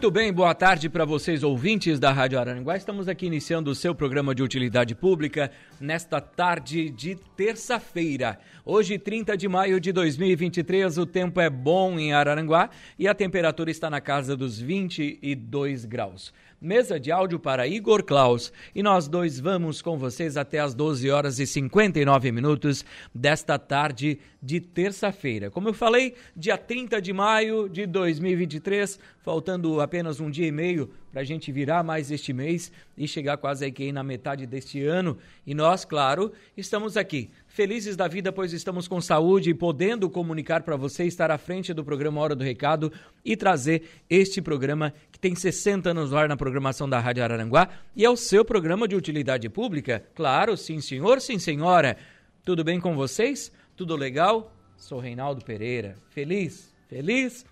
Muito bem, boa tarde para vocês ouvintes da Rádio Araranguá. Estamos aqui iniciando o seu programa de utilidade pública nesta tarde de terça-feira. Hoje, 30 de maio de 2023, o tempo é bom em Araranguá e a temperatura está na casa dos 22 graus mesa de áudio para Igor Klaus. E nós dois vamos com vocês até as 12 horas e 59 minutos desta tarde de terça-feira. Como eu falei, dia 30 de maio de 2023, faltando apenas um dia e meio para a gente virar mais este mês e chegar quase aqui na metade deste ano. E nós, claro, estamos aqui felizes da vida, pois estamos com saúde e podendo comunicar para você, estar à frente do programa Hora do Recado e trazer este programa que tem 60 anos no ar na programação da Rádio Araranguá e é o seu programa de utilidade pública. Claro, sim senhor, sim senhora. Tudo bem com vocês? Tudo legal? Sou Reinaldo Pereira. Feliz, feliz,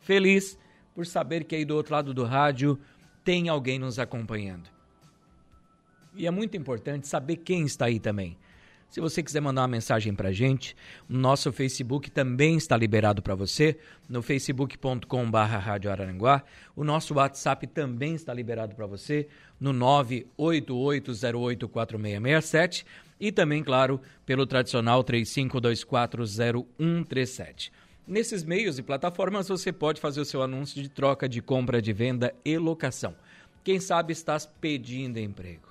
feliz por saber que aí do outro lado do rádio tem alguém nos acompanhando. E é muito importante saber quem está aí também. Se você quiser mandar uma mensagem para a gente, nosso Facebook também está liberado para você, no facebook.com.br Rádio Araranguá. O nosso WhatsApp também está liberado para você, no 988084667 e também, claro, pelo tradicional 35240137. Nesses meios e plataformas você pode fazer o seu anúncio de troca de compra, de venda e locação. Quem sabe estás pedindo emprego.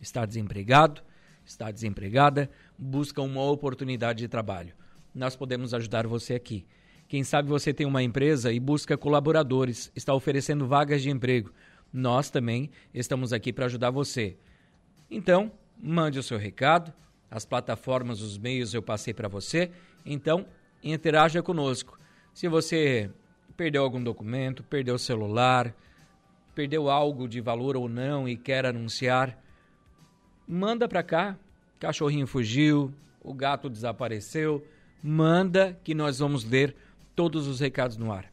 Está desempregado? Está desempregada, busca uma oportunidade de trabalho. Nós podemos ajudar você aqui. Quem sabe você tem uma empresa e busca colaboradores, está oferecendo vagas de emprego. Nós também estamos aqui para ajudar você. Então, mande o seu recado, as plataformas, os meios eu passei para você. Então, interaja conosco. Se você perdeu algum documento, perdeu o celular, perdeu algo de valor ou não e quer anunciar, manda para cá. Cachorrinho fugiu, o gato desapareceu. Manda que nós vamos ler todos os recados no ar.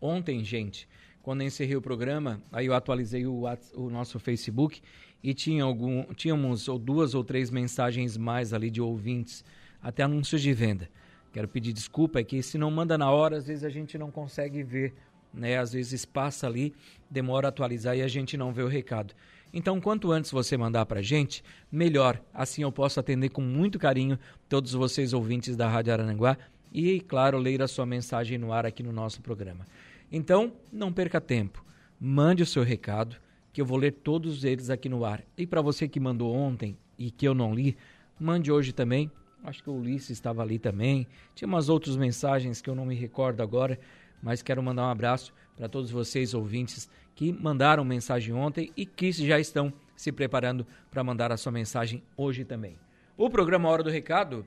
Ontem, gente, quando encerrei o programa, aí eu atualizei o, o nosso Facebook e tinha algum, tínhamos ou duas ou três mensagens mais ali de ouvintes, até anúncios de venda. Quero pedir desculpa, é que se não manda na hora, às vezes a gente não consegue ver, né? Às vezes passa ali, demora a atualizar e a gente não vê o recado. Então, quanto antes você mandar para gente, melhor. Assim eu posso atender com muito carinho todos vocês ouvintes da Rádio Arananguá e, claro, ler a sua mensagem no ar aqui no nosso programa. Então, não perca tempo. Mande o seu recado, que eu vou ler todos eles aqui no ar. E para você que mandou ontem e que eu não li, mande hoje também. Acho que o Ulisses estava ali também. Tinha umas outras mensagens que eu não me recordo agora, mas quero mandar um abraço para todos vocês ouvintes que mandaram mensagem ontem e que já estão se preparando para mandar a sua mensagem hoje também. O programa Hora do Recado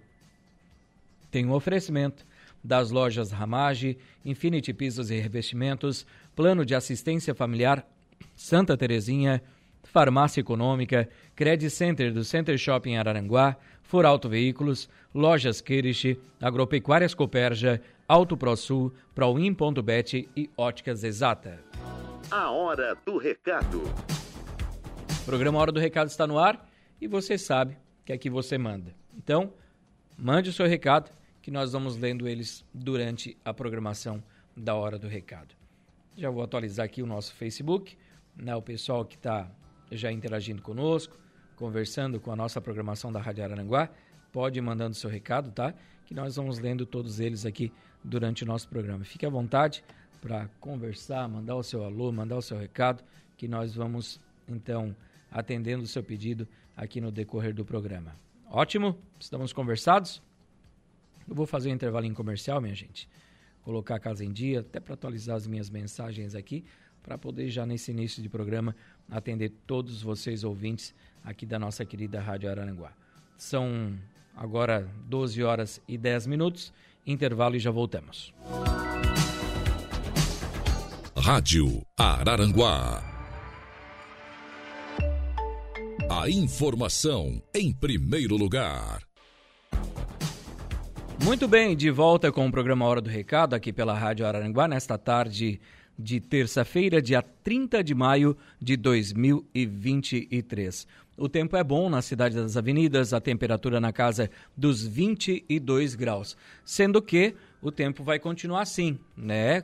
tem um oferecimento das lojas Ramage, Infinity Pisos e Revestimentos, Plano de Assistência Familiar Santa Terezinha, Farmácia Econômica, Credit Center do Center Shopping Araranguá, For Auto Veículos, Lojas Kirish, Agropecuárias Coperja, Auto ProSul, Proin.bet e Óticas Exata. A Hora do Recado. O programa Hora do Recado está no ar e você sabe que aqui você manda. Então, mande o seu recado que nós vamos lendo eles durante a programação da Hora do Recado. Já vou atualizar aqui o nosso Facebook, né, o pessoal que está já interagindo conosco, conversando com a nossa programação da Rádio Aranguá, pode ir mandando seu recado, tá? Que nós vamos lendo todos eles aqui durante o nosso programa. Fique à vontade, para conversar, mandar o seu alô, mandar o seu recado, que nós vamos então atendendo o seu pedido aqui no decorrer do programa. Ótimo? Estamos conversados? Eu vou fazer um intervalo em comercial, minha gente. Colocar a casa em dia, até para atualizar as minhas mensagens aqui, para poder já nesse início de programa atender todos vocês ouvintes aqui da nossa querida Rádio Araranguá. São agora 12 horas e 10 minutos, Intervalo e já voltamos. Rádio Araranguá. A informação em primeiro lugar. Muito bem, de volta com o programa Hora do Recado aqui pela Rádio Araranguá nesta tarde de terça-feira, dia 30 de maio de 2023. O tempo é bom na cidade das avenidas, a temperatura na casa dos 22 graus, sendo que o tempo vai continuar assim, né?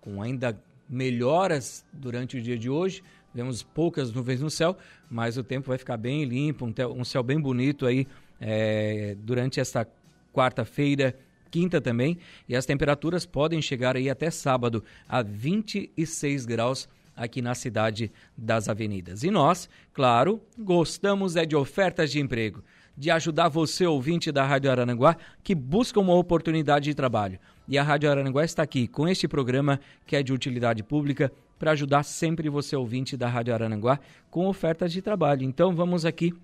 Com ainda melhoras durante o dia de hoje. Vemos poucas nuvens no céu, mas o tempo vai ficar bem limpo, um, céu bem bonito aí é, durante esta quarta-feira, quinta também, e as temperaturas podem chegar aí até sábado a 26 graus aqui na cidade das avenidas. E nós, claro, gostamos é de ofertas de emprego, de ajudar você, ouvinte da Rádio Arananguá, que busca uma oportunidade de trabalho. E a Rádio Arananguá está aqui com este programa que é de utilidade pública para ajudar sempre você, ouvinte da Rádio Arananguá, com ofertas de trabalho. Então vamos aqui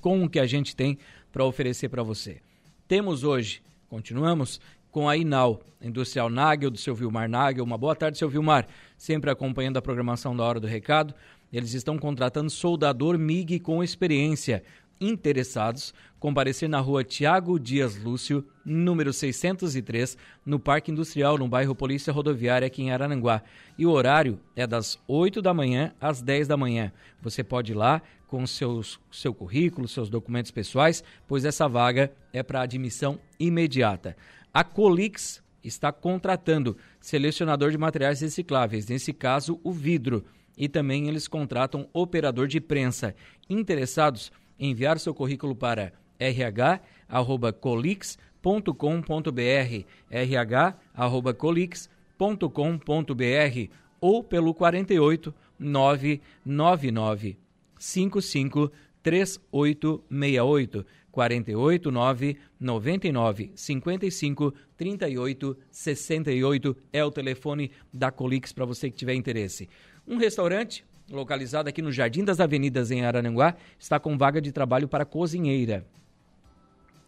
com o que a gente tem para oferecer para você. Temos hoje Continuamos com a Inal, Industrial Nagel, do seu Vilmar Nagel. Uma boa tarde, seu Vilmar. Sempre acompanhando a programação da Hora do Recado. Eles estão contratando soldador MIG com experiência. Interessados, comparecer na rua Tiago Dias Lúcio, número 603, no Parque Industrial, no bairro Polícia Rodoviária, aqui em Arananguá. E o horário é das 8 da manhã às 10 da manhã. Você pode ir lá, com seus, seu currículo, seus documentos pessoais, pois essa vaga é para admissão imediata. A Colix está contratando selecionador de materiais recicláveis, nesse caso o vidro, e também eles contratam operador de prensa. Interessados, enviar seu currículo para rh@colix.com.br, rh@colix.com.br ou pelo 48 999 55 3868 489 99 55 38 68 é o telefone da Colix para você que tiver interesse. Um restaurante localizado aqui no Jardim das Avenidas em Arananguá está com vaga de trabalho para cozinheira.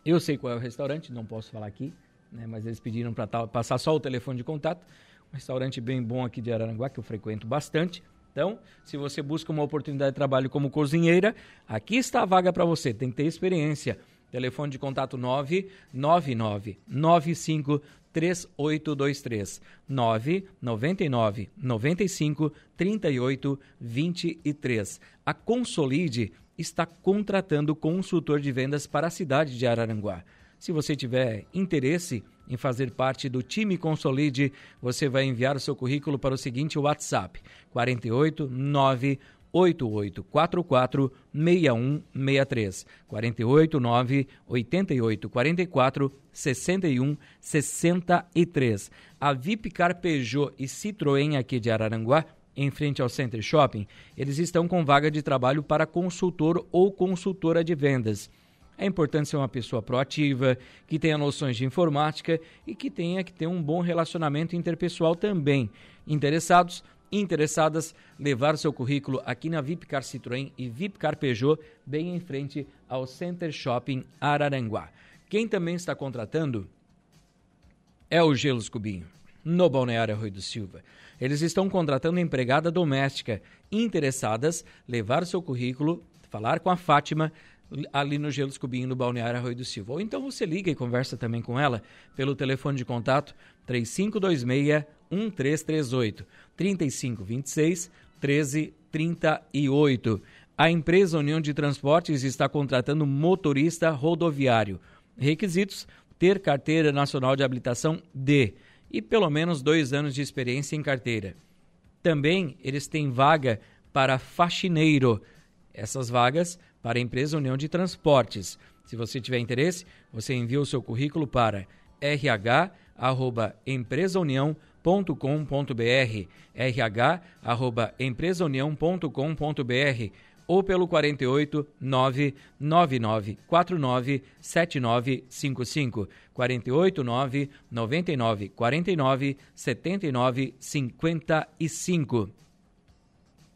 Eu sei qual é o restaurante, não posso falar aqui, né, mas eles pediram para passar só o telefone de contato. Um restaurante bem bom aqui de Arananguá que eu frequento bastante. Então, se você busca uma oportunidade de trabalho como cozinheira, aqui está a vaga para você. Tem que ter experiência. Telefone de contato 999 95 3823 999 95 38 23. A Consolide está contratando consultor de vendas para a cidade de Araranguá. Se você tiver interesse, em fazer parte do time Consolide, você vai enviar o seu currículo para o seguinte WhatsApp: 48 9 8844 6163 48 9 88 44 61 63. A Vipcar Peugeot e Citroën aqui de Araranguá em frente ao Center Shopping, eles estão com vaga de trabalho para consultor ou consultora de vendas. É importante ser uma pessoa proativa, que tenha noções de informática e que tenha que ter um bom relacionamento interpessoal também. Interessados, interessadas, levar seu currículo aqui na Vipcar Citroën e Vipcar Peugeot, bem em frente ao Center Shopping Araranguá. Quem também está contratando é o Gelos Cubinho, no Balneário Rui do Silva. Eles estão contratando empregada doméstica. Interessadas, levar seu currículo, falar com a Fátima ali no Gelos Cubinho, no Balneário Arroio do Silva. Ou então você liga e conversa também com ela pelo telefone de contato 3526 1338 3526 1338. A empresa União de Transportes está contratando motorista rodoviário. Requisitos: ter carteira nacional de habilitação D e pelo menos dois anos de experiência em carteira. Também eles têm vaga para faxineiro. Essas vagas para a empresa União de Transportes. Se você tiver interesse, você envia o seu currículo para rh@empresaunião.com.br, rh@empresaunião.com.br ou pelo 48 999 49 7955 48 9 99 49 79 55.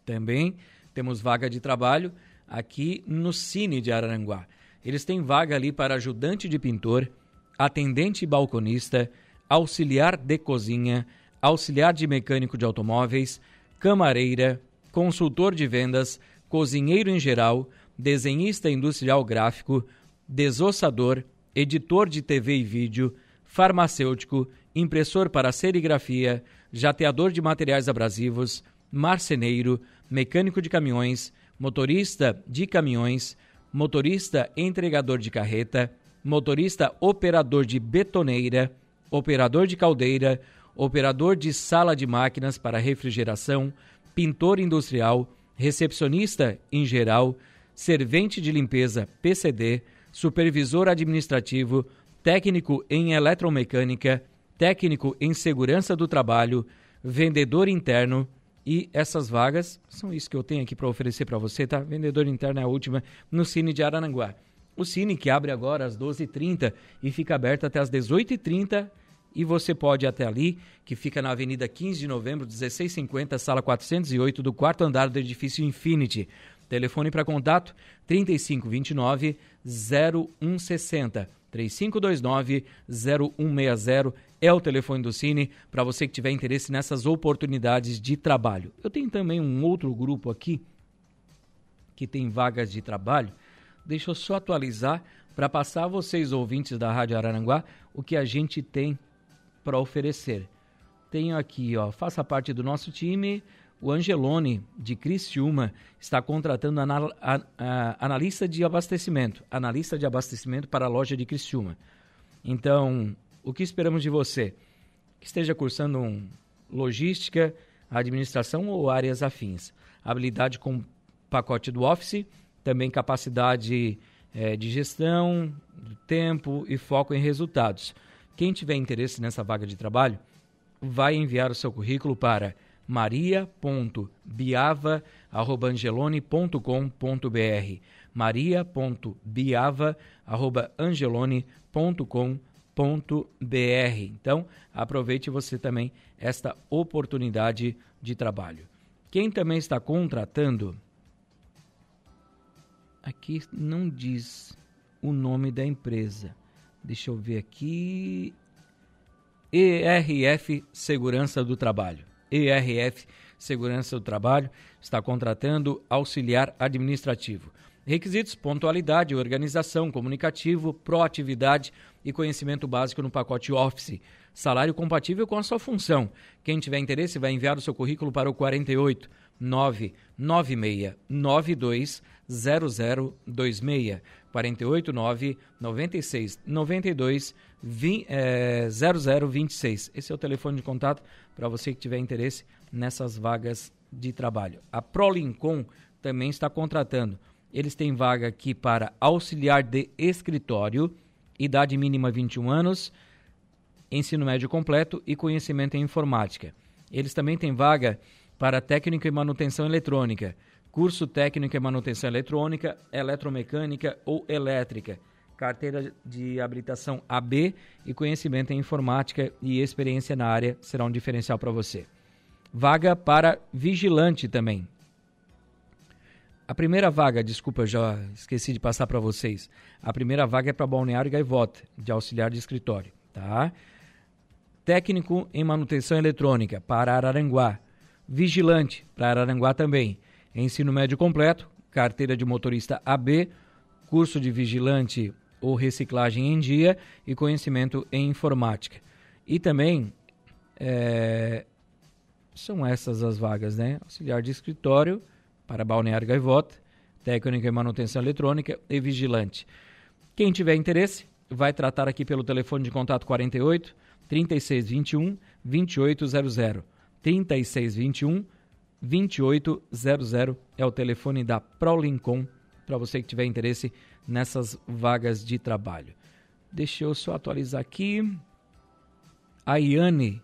Também temos vaga de trabalho aqui no Cine de Araranguá. Eles têm vaga ali para ajudante de pintor, atendente balconista, auxiliar de cozinha, auxiliar de mecânico de automóveis, camareira, consultor de vendas, cozinheiro em geral, desenhista industrial gráfico, desossador, editor de TV e vídeo, farmacêutico, impressor para serigrafia, jateador de materiais abrasivos, marceneiro, mecânico de caminhões, motorista de caminhões, motorista entregador de carreta, motorista operador de betoneira, operador de caldeira, operador de sala de máquinas para refrigeração, pintor industrial, recepcionista em geral, servente de limpeza PCD, supervisor administrativo, técnico em eletromecânica, técnico em segurança do trabalho, vendedor interno, e essas vagas são isso que eu tenho aqui para oferecer para você, tá? Vendedor interno é a última no Cine de Arananguá. O Cine que abre agora às 12h30 e fica aberto até às 18h30 e você pode ir até ali, que fica na Avenida 15 de Novembro, 1650, sala 408 do quarto andar do edifício Infinity. Telefone para contato 3529 0160. 3529 0160 é o telefone do Cine para você que tiver interesse nessas oportunidades de trabalho. Eu tenho também um outro grupo aqui que tem vagas de trabalho. Deixa eu só atualizar para passar a vocês, ouvintes da Rádio Araranguá, o que a gente tem para oferecer. Tenho aqui, ó, faça parte do nosso time. O Angelone, de Criciúma, está contratando anal, a, a, analista de abastecimento. Analista de abastecimento para a loja de Criciúma. Então, o que esperamos de você? Que esteja cursando um logística, administração ou áreas afins. Habilidade com pacote do Office, também capacidade é, de gestão, tempo e foco em resultados. Quem tiver interesse nessa vaga de trabalho, vai enviar o seu currículo para maria.biava.angelone.com.br maria.biava.angelone.com.br Então, aproveite você também esta oportunidade de trabalho. Quem também está contratando, aqui não diz o nome da empresa. Deixa eu ver aqui. ERF Segurança do Trabalho. ERF Segurança do Trabalho está contratando auxiliar administrativo. Requisitos: pontualidade, organização, comunicativo, proatividade e conhecimento básico no pacote Office. Salário compatível com a sua função. Quem tiver interesse vai enviar o seu currículo para o 48 996 92 0026. 489 96 92 20, é, 0026. Esse é o telefone de contato para você que tiver interesse nessas vagas de trabalho. A Prolincom também está contratando. Eles têm vaga aqui para auxiliar de escritório, idade mínima 21 anos, ensino médio completo e conhecimento em informática. Eles também têm vaga para técnico em manutenção eletrônica curso técnico em manutenção eletrônica, eletromecânica ou elétrica, carteira de habilitação AB e conhecimento em informática e experiência na área será um diferencial para você. Vaga para vigilante também. A primeira vaga, desculpa, já esqueci de passar para vocês. A primeira vaga é para Balneário Gaivota, de auxiliar de escritório, tá? Técnico em manutenção eletrônica para Araranguá. Vigilante para Araranguá também ensino médio completo, carteira de motorista AB, curso de vigilante ou reciclagem em dia e conhecimento em informática. E também é, são essas as vagas, né? Auxiliar de escritório para Balneário Gaivota, técnico em manutenção eletrônica e vigilante. Quem tiver interesse, vai tratar aqui pelo telefone de contato 48 3621 2800 3621 2800 é o telefone da ProLincom para você que tiver interesse nessas vagas de trabalho. Deixa eu só atualizar aqui. A Iane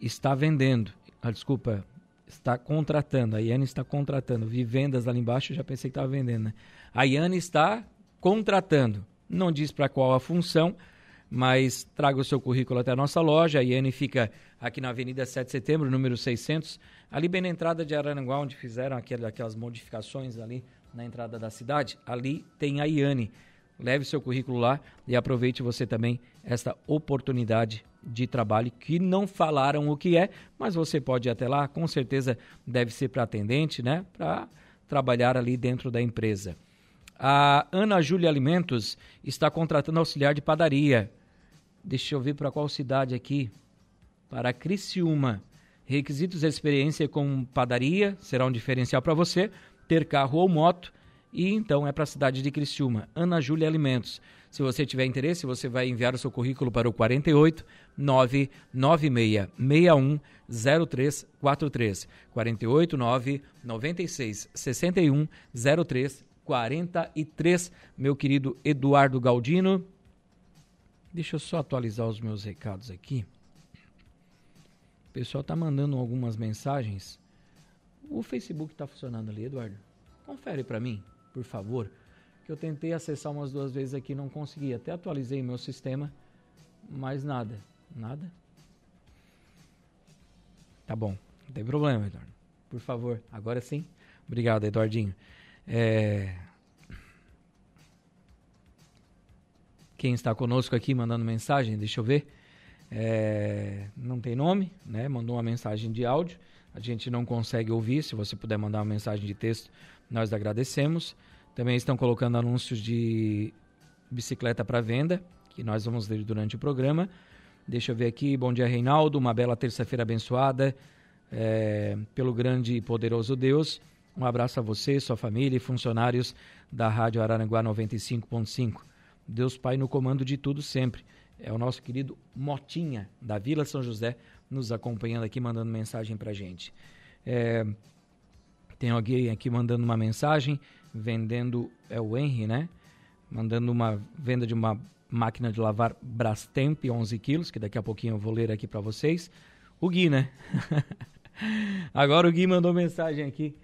está vendendo. Ah, desculpa, está contratando. A Iane está contratando. Vi vendas ali embaixo, já pensei que estava vendendo. Né? A Iane está contratando. Não diz para qual a função, mas traga o seu currículo até a nossa loja. A Iane fica aqui na Avenida 7 de Setembro, número 600, ali bem na entrada de Araranguá, onde fizeram aquelas modificações ali na entrada da cidade. Ali tem a Iane. Leve seu currículo lá e aproveite você também esta oportunidade de trabalho que não falaram o que é, mas você pode ir até lá, com certeza deve ser para atendente, né? Para trabalhar ali dentro da empresa. A Ana Júlia Alimentos está contratando auxiliar de padaria. Deixa eu ver para qual cidade aqui. Para Criciúma. Requisitos de experiência com padaria será um diferencial para você, ter carro ou moto. E então é para a cidade de Criciúma. Ana Júlia Alimentos. Se você tiver interesse, você vai enviar o seu currículo para o 48 996 61 0343. 48 9 96 61 0343. Meu querido Eduardo Galdino. Deixa eu só atualizar os meus recados aqui. O pessoal está mandando algumas mensagens. O Facebook está funcionando ali, Eduardo? Confere para mim, por favor que eu tentei acessar umas duas vezes aqui não consegui. Até atualizei meu sistema, mas nada. Nada? Tá bom, não tem problema, Eduardo. Por favor, agora sim. Obrigado, Eduardinho. É... Quem está conosco aqui mandando mensagem, deixa eu ver. É... Não tem nome, né? Mandou uma mensagem de áudio. A gente não consegue ouvir. Se você puder mandar uma mensagem de texto, nós agradecemos. Também estão colocando anúncios de bicicleta para venda, que nós vamos ler durante o programa. Deixa eu ver aqui. Bom dia, Reinaldo. Uma bela terça-feira abençoada é, pelo grande e poderoso Deus. Um abraço a você, sua família e funcionários da Rádio Araranguá 95.5. Deus Pai no comando de tudo sempre. É o nosso querido Motinha, da Vila São José, nos acompanhando aqui, mandando mensagem para gente. É, tem alguém aqui mandando uma mensagem vendendo, é o Henry, né? Mandando uma venda de uma máquina de lavar Brastemp 11 quilos, que daqui a pouquinho eu vou ler aqui para vocês. O Gui, né? Agora o Gui mandou mensagem aqui.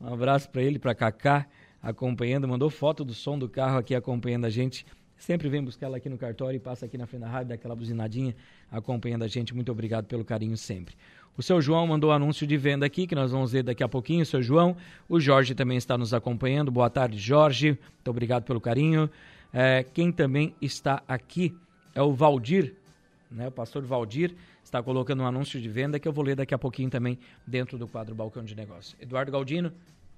Um abraço para ele, para Kaká, acompanhando, mandou foto do som do carro aqui acompanhando a gente. Sempre vem buscar ela aqui no cartório e passa aqui na frente da rádio, dá aquela buzinadinha, acompanhando a gente. Muito obrigado pelo carinho sempre. O seu João mandou anúncio de venda aqui, que nós vamos ver daqui a pouquinho, seu João. O Jorge também está nos acompanhando. Boa tarde, Jorge. Muito obrigado pelo carinho. É, quem também está aqui é o Valdir, né? O pastor Valdir está colocando um anúncio de venda que eu vou ler daqui a pouquinho também dentro do quadro Balcão de Negócio. Eduardo Galdino,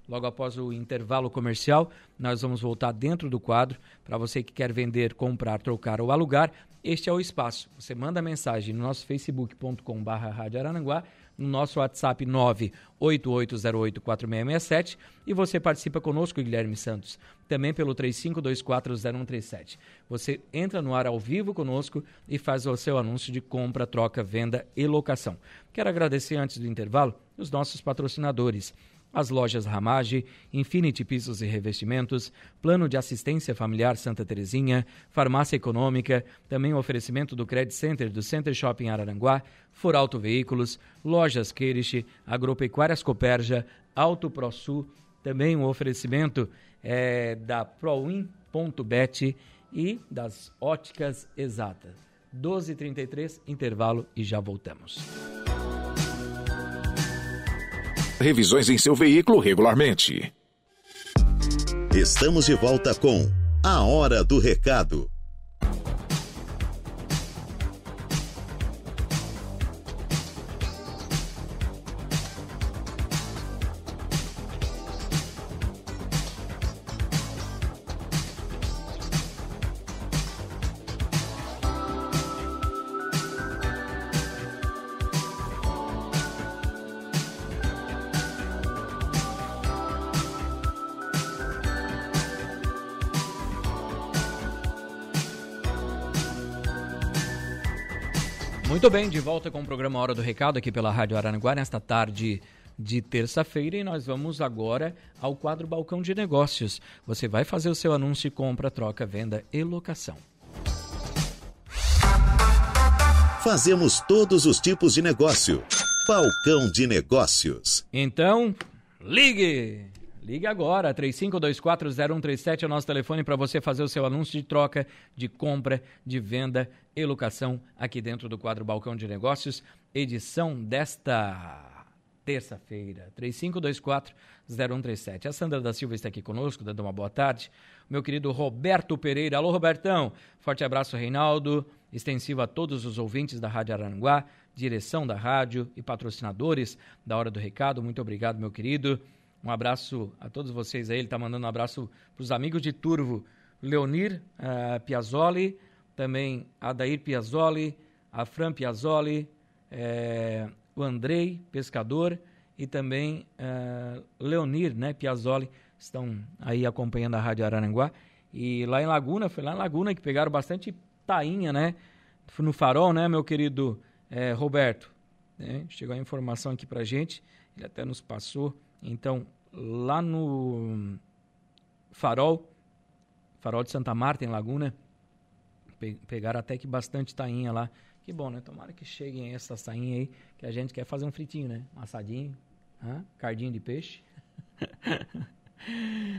logo após o intervalo comercial, nós vamos voltar dentro do quadro para você que quer vender, comprar, trocar ou alugar este é o espaço. Você manda mensagem no nosso facebook.com.br no nosso WhatsApp 988084667 e você participa conosco, Guilherme Santos, também pelo 35240137. Você entra no ar ao vivo conosco e faz o seu anúncio de compra, troca, venda e locação. Quero agradecer antes do intervalo os nossos patrocinadores as lojas Ramage, Infinity Pisos e Revestimentos, Plano de Assistência Familiar Santa Terezinha, Farmácia Econômica, também o oferecimento do Credit Center do Center Shopping Araranguá, Foralto Veículos, Lojas Queirich, Agropecuárias Coperja, Auto ProSul, também o oferecimento é, da Proin.bet e das Óticas Exatas. 12h33, intervalo e já voltamos revisões em seu veículo regularmente. Estamos de volta com A Hora do Recado. Muito bem, de volta com o programa Hora do Recado aqui pela Rádio Aranaguá nesta tarde de terça-feira e nós vamos agora ao quadro Balcão de Negócios. Você vai fazer o seu anúncio de compra, troca, venda e locação. Fazemos todos os tipos de negócio. Balcão de Negócios. Então, ligue! Ligue agora, 35240137 é o nosso telefone para você fazer o seu anúncio de troca, de compra, de venda e locação aqui dentro do quadro Balcão de Negócios, edição desta terça-feira, 35240137. A Sandra da Silva está aqui conosco, dando uma boa tarde. Meu querido Roberto Pereira. Alô, Robertão. Forte abraço, Reinaldo. extensivo a todos os ouvintes da Rádio Aranguá, direção da rádio e patrocinadores da Hora do Recado. Muito obrigado, meu querido. Um abraço a todos vocês aí. Ele está mandando um abraço para os amigos de Turvo, Leonir uh, Piazzoli, também Adair Piazzoli, a Fran Piazzoli, eh, o Andrei Pescador e também uh, Leonir né, Piazzoli estão aí acompanhando a Rádio Araranguá. E lá em Laguna, foi lá em Laguna que pegaram bastante tainha, né? No farol, né, meu querido Roberto? Né? Chegou a informação aqui pra gente, ele até nos passou. Então, lá no farol, farol de Santa Marta, em Laguna, pe pegaram até que bastante tainha lá. Que bom, né? Tomara que cheguem essas tainhas aí, que a gente quer fazer um fritinho, né? Um assadinho, cardinho de peixe.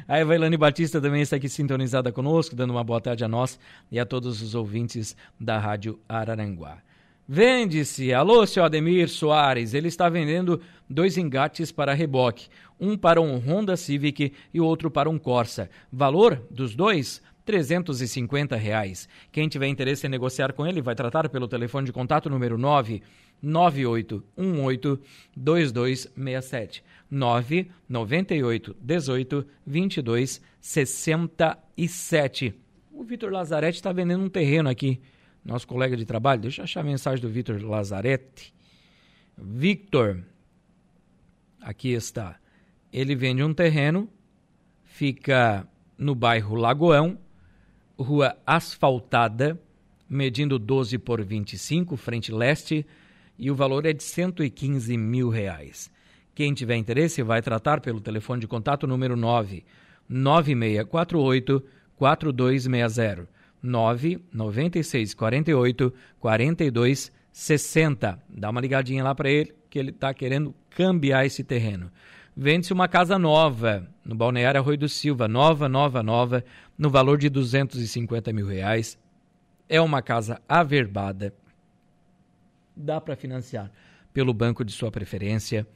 A Evailane Batista também está aqui sintonizada conosco, dando uma boa tarde a nós e a todos os ouvintes da Rádio Araranguá. Vende-se. Alô, seu Ademir Soares. Ele está vendendo dois engates para reboque. Um para um Honda Civic e outro para um Corsa. Valor dos dois? 350 reais. Quem tiver interesse em negociar com ele vai tratar pelo telefone de contato número 9 9818 2267. 998 18 22 67. O Vitor Lazarete está vendendo um terreno aqui, nosso colega de trabalho. Deixa eu achar a mensagem do Vitor Lazarete. Victor, aqui está. Ele vende um terreno, fica no bairro Lagoão, rua asfaltada, medindo 12 por 25, frente leste, e o valor é de 115 mil reais. Quem tiver interesse vai tratar pelo telefone de contato número 9 9648 4260 99648 4260. Dá uma ligadinha lá para ele que ele está querendo cambiar esse terreno. Vende-se uma casa nova no Balneário Arroio do Silva, nova, nova, nova, no valor de 250 mil reais. É uma casa averbada. Dá para financiar pelo banco de sua preferência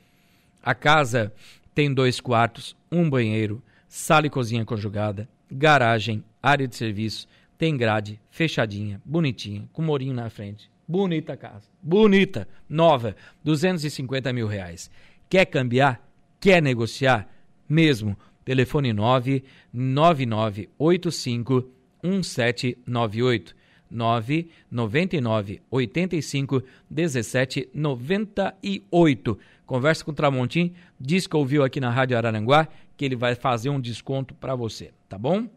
a casa tem dois quartos, um banheiro, sala e cozinha conjugada, garagem, área de serviço, tem grade, fechadinha, bonitinha, com morinho na frente. Bonita casa. Bonita, nova, 250 mil reais. Quer cambiar? Quer negociar? Mesmo. Telefone 99985 1798. 999 85 17 98. Conversa com o Tramontim, diz que ouviu aqui na Rádio Araranguá que ele vai fazer um desconto para você, tá bom?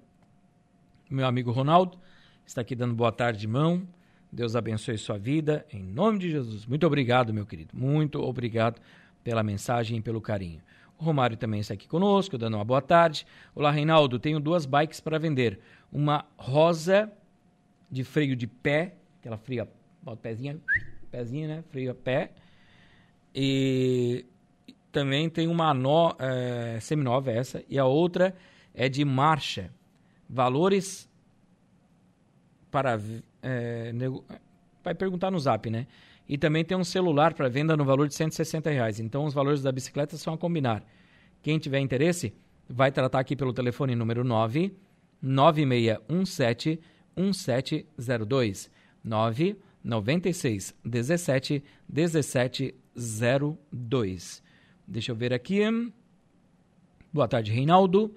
Meu amigo Ronaldo está aqui dando boa tarde de mão. Deus abençoe sua vida, em nome de Jesus. Muito obrigado, meu querido. Muito obrigado pela mensagem e pelo carinho. O Romário também está aqui conosco, dando uma boa tarde. Olá, Reinaldo. Tenho duas bikes para vender. Uma rosa de freio de pé, aquela fria, bota pezinho, pezinho, né? Freio a pé. E também tem uma nó, é, seminova essa, e a outra é de marcha. Valores para. É, nego... Vai perguntar no zap, né? E também tem um celular para venda no valor de 160 reais. Então os valores da bicicleta são a combinar. Quem tiver interesse, vai tratar aqui pelo telefone número 9 9617 1702 9 96 17 17 02. Deixa eu ver aqui. Boa tarde, Reinaldo.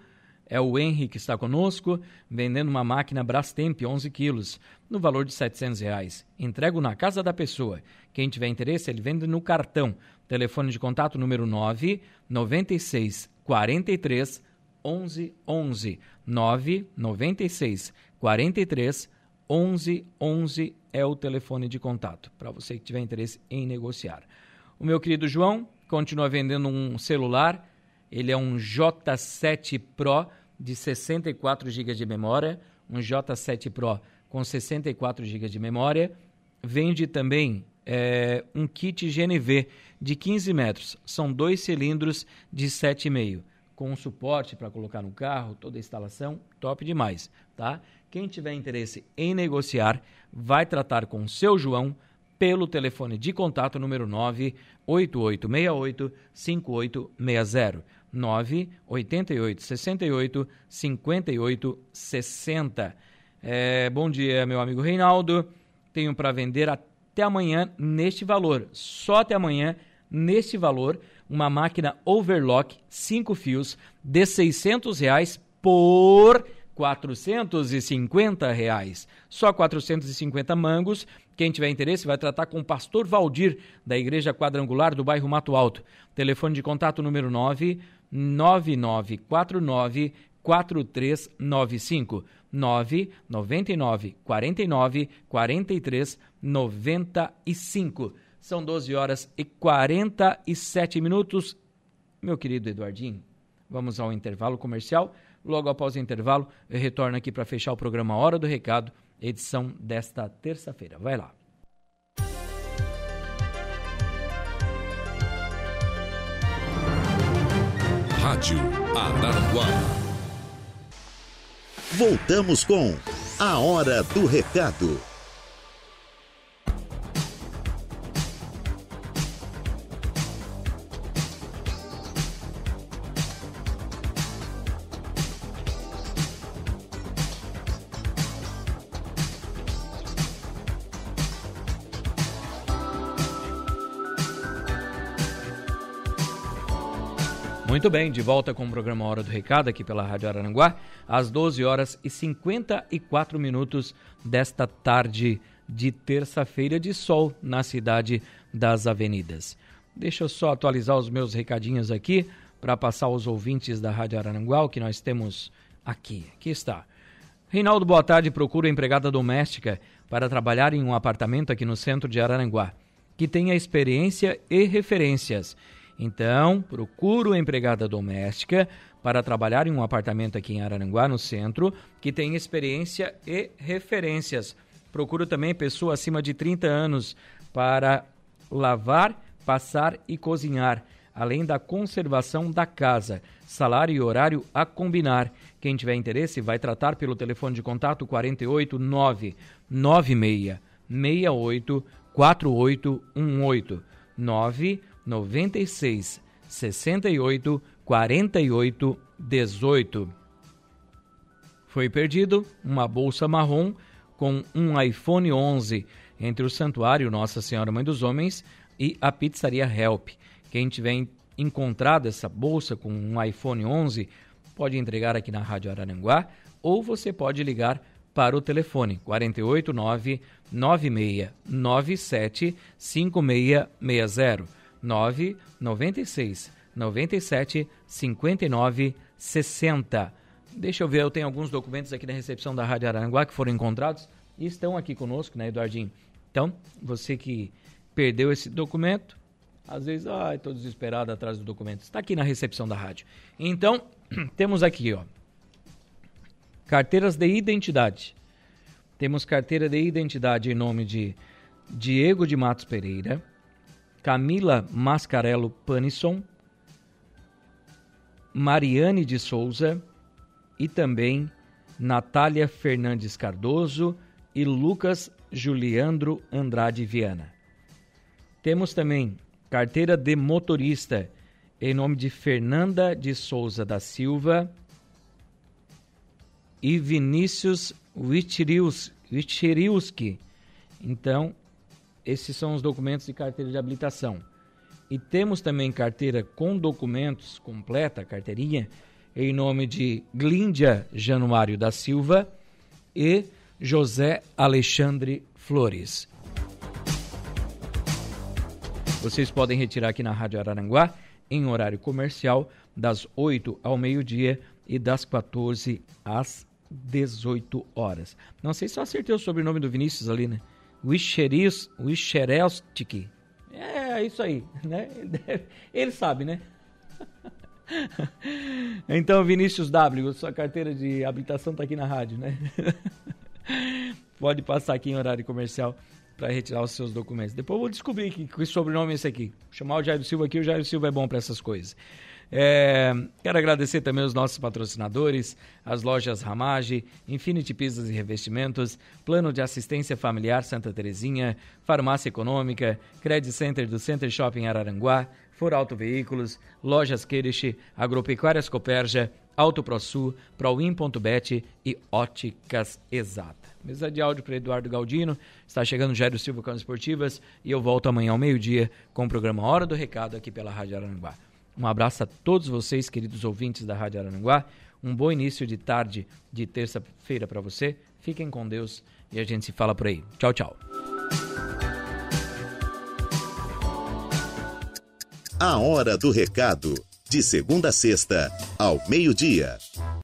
É o Henry que está conosco, vendendo uma máquina Brastemp 11 quilos, no valor de 700 reais. Entrego na casa da pessoa. Quem tiver interesse, ele vende no cartão. Telefone de contato número 9 96 43 11 11 9 96 43 11 11 é o telefone de contato para você que tiver interesse em negociar. O meu querido João continua vendendo um celular. Ele é um J7 Pro de 64 GB de memória, um J7 Pro com 64 GB de memória. Vende também é, um kit GNV de 15 metros. São dois cilindros de 7,5 com suporte para colocar no carro, toda a instalação, top demais, tá? Quem tiver interesse em negociar, vai tratar com o seu João pelo telefone de contato número 98868 5860. 988 68 58 60. É, bom dia, meu amigo Reinaldo. tenho para vender até amanhã neste valor. Só até amanhã neste valor, uma máquina overlock 5 fios de 600 reais por 450 reais. Só 450 mangos. Quem tiver interesse vai tratar com o pastor Valdir, da Igreja Quadrangular do bairro Mato Alto. Telefone de contato número 9 9949 4395 9 99 49 43 95. São 12 horas e 47 minutos. Meu querido Eduardinho, vamos ao intervalo comercial. Logo após o intervalo, eu retorno aqui para fechar o programa Hora do Recado, edição desta terça-feira. Vai lá. Rádio Araranguá. Voltamos com A Hora do Recado. Muito bem, de volta com o programa Hora do Recado aqui pela Rádio Araranguá, às 12 horas e 54 minutos desta tarde de terça-feira de sol na cidade das Avenidas. Deixa eu só atualizar os meus recadinhos aqui para passar aos ouvintes da Rádio Araranguá o que nós temos aqui. Aqui está. Reinaldo, boa tarde. Procuro empregada doméstica para trabalhar em um apartamento aqui no centro de Araranguá, que tenha experiência e referências então, procuro empregada doméstica para trabalhar em um apartamento aqui em Araranguá, no centro, que tem experiência e referências. Procuro também pessoa acima de 30 anos para lavar, passar e cozinhar, além da conservação da casa. Salário e horário a combinar. Quem tiver interesse vai tratar pelo telefone de contato 489 96 68 4818 9 96 68 48 18. Foi perdido uma bolsa marrom com um iPhone 11 entre o Santuário Nossa Senhora Mãe dos Homens e a Pizzaria Help. Quem tiver encontrado essa bolsa com um iPhone 11 pode entregar aqui na Rádio Araranguá ou você pode ligar para o telefone 489 9697 5660. 9 96 97 59 60. Deixa eu ver, eu tenho alguns documentos aqui na recepção da Rádio Aranguá que foram encontrados e estão aqui conosco, né, Eduardinho? Então, você que perdeu esse documento, às vezes, ai, estou desesperado atrás do documento. Está aqui na recepção da rádio. Então, temos aqui, ó, carteiras de identidade. Temos carteira de identidade em nome de Diego de Matos Pereira, Camila Mascarello Panisson, Mariane de Souza e também Natália Fernandes Cardoso e Lucas Juliandro Andrade Viana. Temos também carteira de motorista em nome de Fernanda de Souza da Silva e Vinícius Wichiriuski. Então, esses são os documentos de carteira de habilitação. E temos também carteira com documentos completa, carteirinha, em nome de Glíndia Januário da Silva e José Alexandre Flores. Vocês podem retirar aqui na Rádio Araranguá em horário comercial das 8 ao meio-dia e das 14 às 18 horas. Não sei se eu acertei o sobrenome do Vinícius ali, né? Wischerelstik. É, isso aí, né? Ele sabe, né? Então, Vinícius W, sua carteira de habilitação está aqui na rádio, né? Pode passar aqui em horário comercial para retirar os seus documentos. Depois eu vou descobrir que, que sobrenome é esse aqui. Chamar o Jairo Silva aqui, o Jairo Silva é bom para essas coisas. É, quero agradecer também os nossos patrocinadores, as lojas Ramage, Infinity Pisos e Revestimentos, Plano de Assistência Familiar Santa Terezinha, Farmácia Econômica, Credit Center do Center Shopping Araranguá, For Auto Veículos, Lojas Queirish, Agropecuárias Coperja, Auto ProSul, Proin.bet e Óticas Exata. Mesa de áudio para Eduardo Galdino. Está chegando Jairo Silva com as esportivas e eu volto amanhã ao meio-dia com o programa Hora do Recado aqui pela Rádio Aranguá. Um abraço a todos vocês, queridos ouvintes da Rádio Aranguá. Um bom início de tarde de terça-feira para você. Fiquem com Deus e a gente se fala por aí. Tchau, tchau. A Hora do Recado. De segunda a sexta, ao meio-dia.